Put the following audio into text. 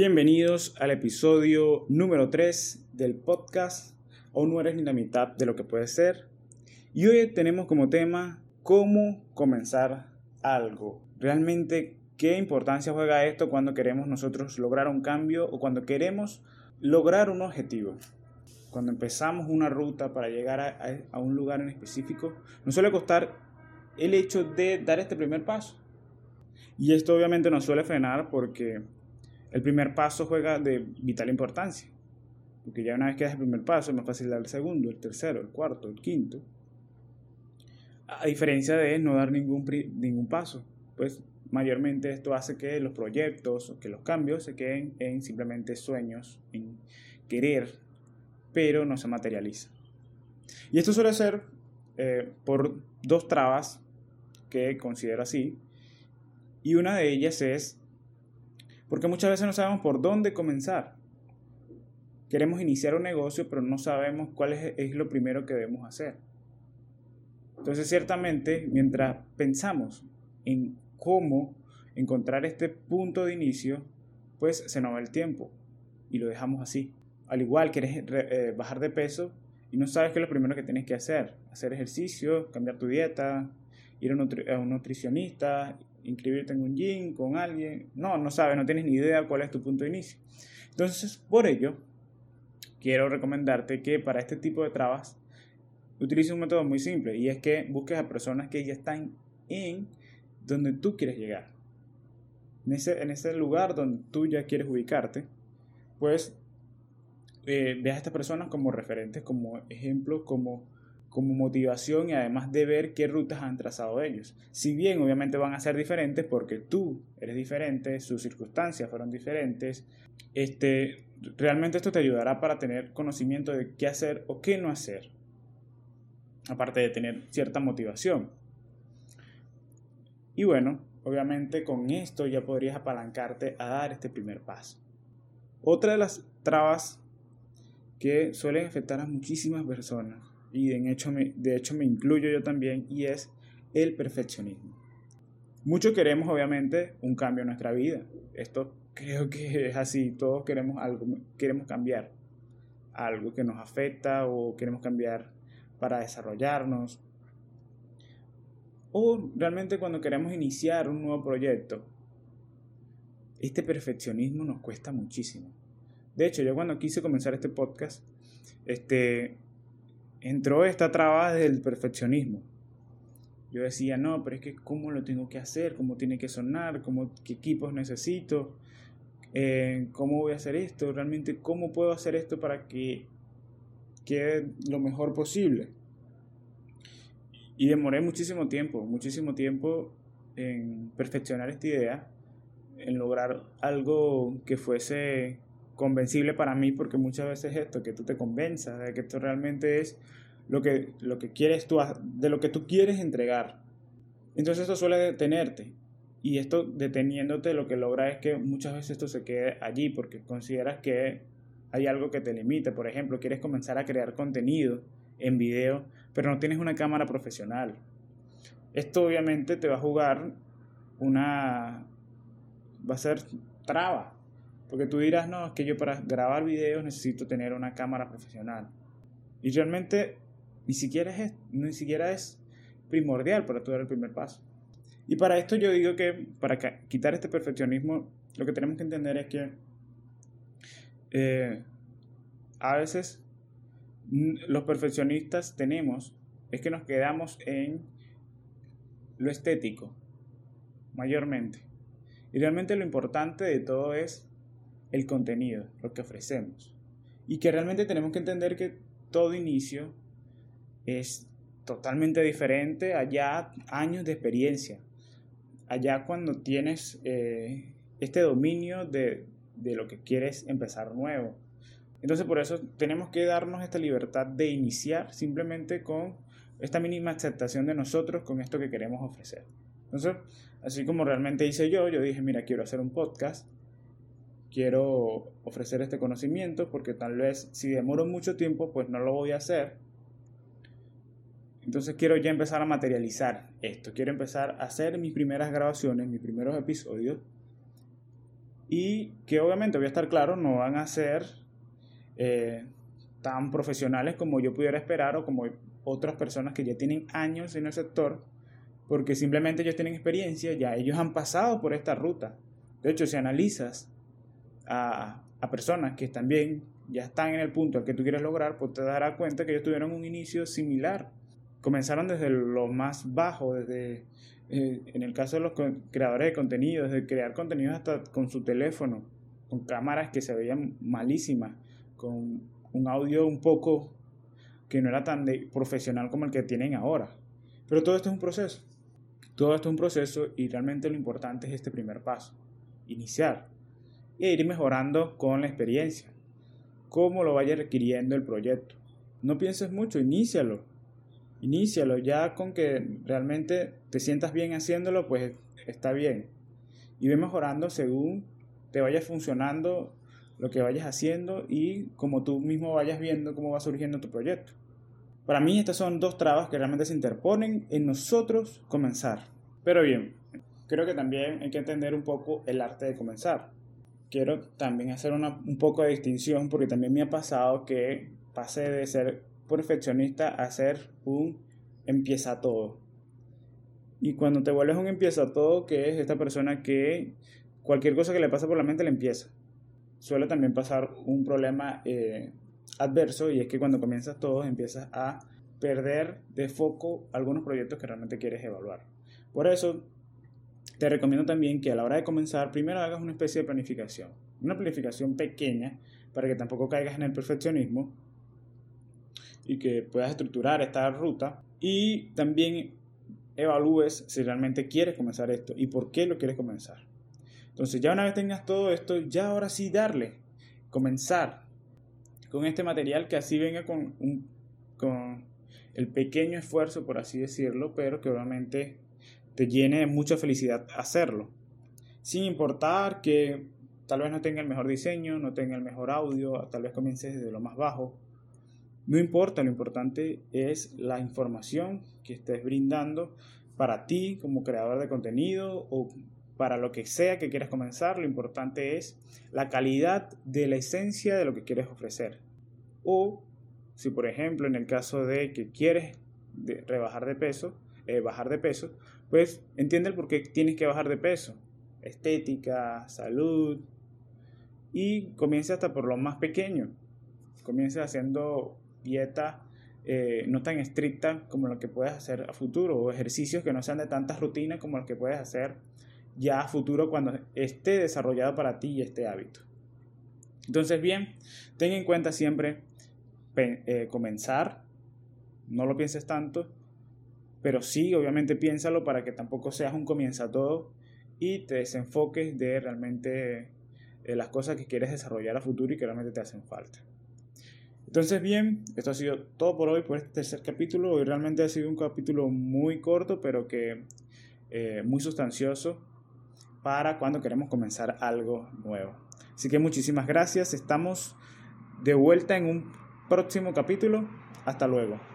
Bienvenidos al episodio número 3 del podcast O no eres ni la mitad de lo que puede ser. Y hoy tenemos como tema cómo comenzar algo. Realmente, ¿qué importancia juega esto cuando queremos nosotros lograr un cambio o cuando queremos lograr un objetivo? Cuando empezamos una ruta para llegar a, a un lugar en específico, nos suele costar el hecho de dar este primer paso. Y esto obviamente nos suele frenar porque el primer paso juega de vital importancia. Porque ya una vez que das el primer paso es más fácil dar el segundo, el tercero, el cuarto, el quinto. A diferencia de no dar ningún, ningún paso. Pues mayormente esto hace que los proyectos que los cambios se queden en simplemente sueños, en querer, pero no se materializa. Y esto suele ser eh, por dos trabas que considero así. Y una de ellas es porque muchas veces no sabemos por dónde comenzar. Queremos iniciar un negocio, pero no sabemos cuál es, lo primero que debemos hacer. Entonces, ciertamente, mientras pensamos en cómo encontrar este punto de inicio, pues se nos va el tiempo y lo dejamos así. Al igual quieres eh, bajar de peso y no sabes qué es lo primero que tienes que hacer. Hacer ejercicio, cambiar tu dieta, ir a un nutricionista, inscribirte en un gym con alguien. No, no sabes, no tienes ni idea cuál es tu punto de inicio. Entonces, por ello, quiero recomendarte que para este tipo de trabas utilices un método muy simple y es que busques a personas que ya están en donde tú quieres llegar. En ese, en ese lugar donde tú ya quieres ubicarte, pues eh, ve a estas personas como referentes, como ejemplos, como como motivación y además de ver qué rutas han trazado ellos. Si bien obviamente van a ser diferentes porque tú eres diferente, sus circunstancias fueron diferentes, este, realmente esto te ayudará para tener conocimiento de qué hacer o qué no hacer, aparte de tener cierta motivación. Y bueno, obviamente con esto ya podrías apalancarte a dar este primer paso. Otra de las trabas que suelen afectar a muchísimas personas y de hecho, me, de hecho me incluyo yo también, y es el perfeccionismo. Muchos queremos obviamente un cambio en nuestra vida. Esto creo que es así, todos queremos algo, queremos cambiar algo que nos afecta o queremos cambiar para desarrollarnos. O realmente cuando queremos iniciar un nuevo proyecto, este perfeccionismo nos cuesta muchísimo. De hecho, yo cuando quise comenzar este podcast, este, entró esta traba del perfeccionismo. Yo decía, no, pero es que cómo lo tengo que hacer, cómo tiene que sonar, cómo, qué equipos necesito, eh, cómo voy a hacer esto, realmente cómo puedo hacer esto para que quede lo mejor posible. Y demoré muchísimo tiempo, muchísimo tiempo en perfeccionar esta idea, en lograr algo que fuese convencible para mí porque muchas veces esto, que tú te convenzas de que esto realmente es lo que, lo que quieres tú, de lo que tú quieres entregar. Entonces esto suele detenerte y esto deteniéndote lo que logra es que muchas veces esto se quede allí porque consideras que hay algo que te limita. Por ejemplo, quieres comenzar a crear contenido en video, pero no tienes una cámara profesional. Esto obviamente te va a jugar una... va a ser traba porque tú dirás, no, es que yo para grabar videos necesito tener una cámara profesional. Y realmente ni siquiera es, ni siquiera es primordial para tú dar el primer paso. Y para esto yo digo que para quitar este perfeccionismo, lo que tenemos que entender es que eh, a veces los perfeccionistas tenemos es que nos quedamos en lo estético, mayormente. Y realmente lo importante de todo es el contenido, lo que ofrecemos. Y que realmente tenemos que entender que todo inicio es totalmente diferente allá años de experiencia. Allá cuando tienes eh, este dominio de, de lo que quieres empezar nuevo. Entonces por eso tenemos que darnos esta libertad de iniciar simplemente con esta mínima aceptación de nosotros con esto que queremos ofrecer. Entonces, así como realmente hice yo, yo dije, mira, quiero hacer un podcast quiero ofrecer este conocimiento porque tal vez si demoro mucho tiempo pues no lo voy a hacer. Entonces quiero ya empezar a materializar esto, quiero empezar a hacer mis primeras grabaciones, mis primeros episodios y que obviamente voy a estar claro, no van a ser eh, tan profesionales como yo pudiera esperar o como otras personas que ya tienen años en el sector, porque simplemente ellos tienen experiencia, ya ellos han pasado por esta ruta. De hecho, si analizas a, personas que también ya están en el punto al que tú quieres lograr, pues te darás cuenta que ellos tuvieron un inicio similar. Comenzaron desde lo más bajo, desde eh, en el caso de los creadores de contenido, desde crear contenidos hasta con su teléfono, con cámaras que se veían malísimas, con un audio un poco que no era tan profesional como el que tienen ahora. Pero todo esto es un proceso. Todo esto es un proceso y realmente lo importante es este primer paso, iniciar e ir mejorando con la experiencia, cómo lo vaya requiriendo el proyecto. No pienses mucho, inícialo Inícialo ya con que realmente te sientas bien haciéndolo, pues está bien. Y ve mejorando según te vaya funcionando lo que vayas haciendo y como tú mismo vayas viendo cómo va surgiendo tu proyecto. Para mí estas son dos trabas que realmente se interponen en nosotros comenzar. Pero bien, creo que también hay que entender un poco el arte de comenzar. Quiero también hacer una, un poco de distinción porque también me ha pasado que pasé de ser perfeccionista a ser un empieza todo. Y cuando te vuelves un empieza todo, que es esta persona que cualquier cosa que le pasa por la mente le empieza. Suele también pasar un problema eh, adverso y es que cuando comienzas todo empiezas a perder de foco algunos proyectos que realmente quieres evaluar. Por eso te recomiendo también que a la hora de comenzar primero hagas una especie de planificación. Una planificación pequeña para que tampoco caigas en el perfeccionismo y que puedas estructurar esta ruta y también evalúes si realmente quieres comenzar esto y por qué lo quieres comenzar. Entonces ya una vez tengas todo esto, ya ahora sí darle, comenzar con este material que así venga con, un, con el pequeño esfuerzo, por así decirlo, pero que obviamente te llene mucha felicidad hacerlo. Sin importar que tal vez no tenga el mejor diseño, no tenga el mejor audio, tal vez comiences desde lo más bajo, no importa, lo importante es la información que estés brindando para ti como creador de contenido o para lo que sea que quieras comenzar. Lo importante es la calidad de la esencia de lo que quieres ofrecer. O si por ejemplo en el caso de que quieres rebajar de peso, eh, bajar de peso, pues entiende el por qué tienes que bajar de peso. Estética, salud. Y comienza hasta por lo más pequeño. Comienza haciendo dieta eh, no tan estricta como lo que puedes hacer a futuro o ejercicios que no sean de tantas rutinas como los que puedes hacer ya a futuro cuando esté desarrollado para ti este hábito. Entonces, bien, ten en cuenta siempre eh, comenzar, no lo pienses tanto, pero sí, obviamente piénsalo para que tampoco seas un comienza todo y te desenfoques de realmente eh, las cosas que quieres desarrollar a futuro y que realmente te hacen falta. Entonces, bien, esto ha sido todo por hoy, por este tercer capítulo. Hoy realmente ha sido un capítulo muy corto, pero que eh, muy sustancioso para cuando queremos comenzar algo nuevo. Así que muchísimas gracias. Estamos de vuelta en un próximo capítulo. Hasta luego.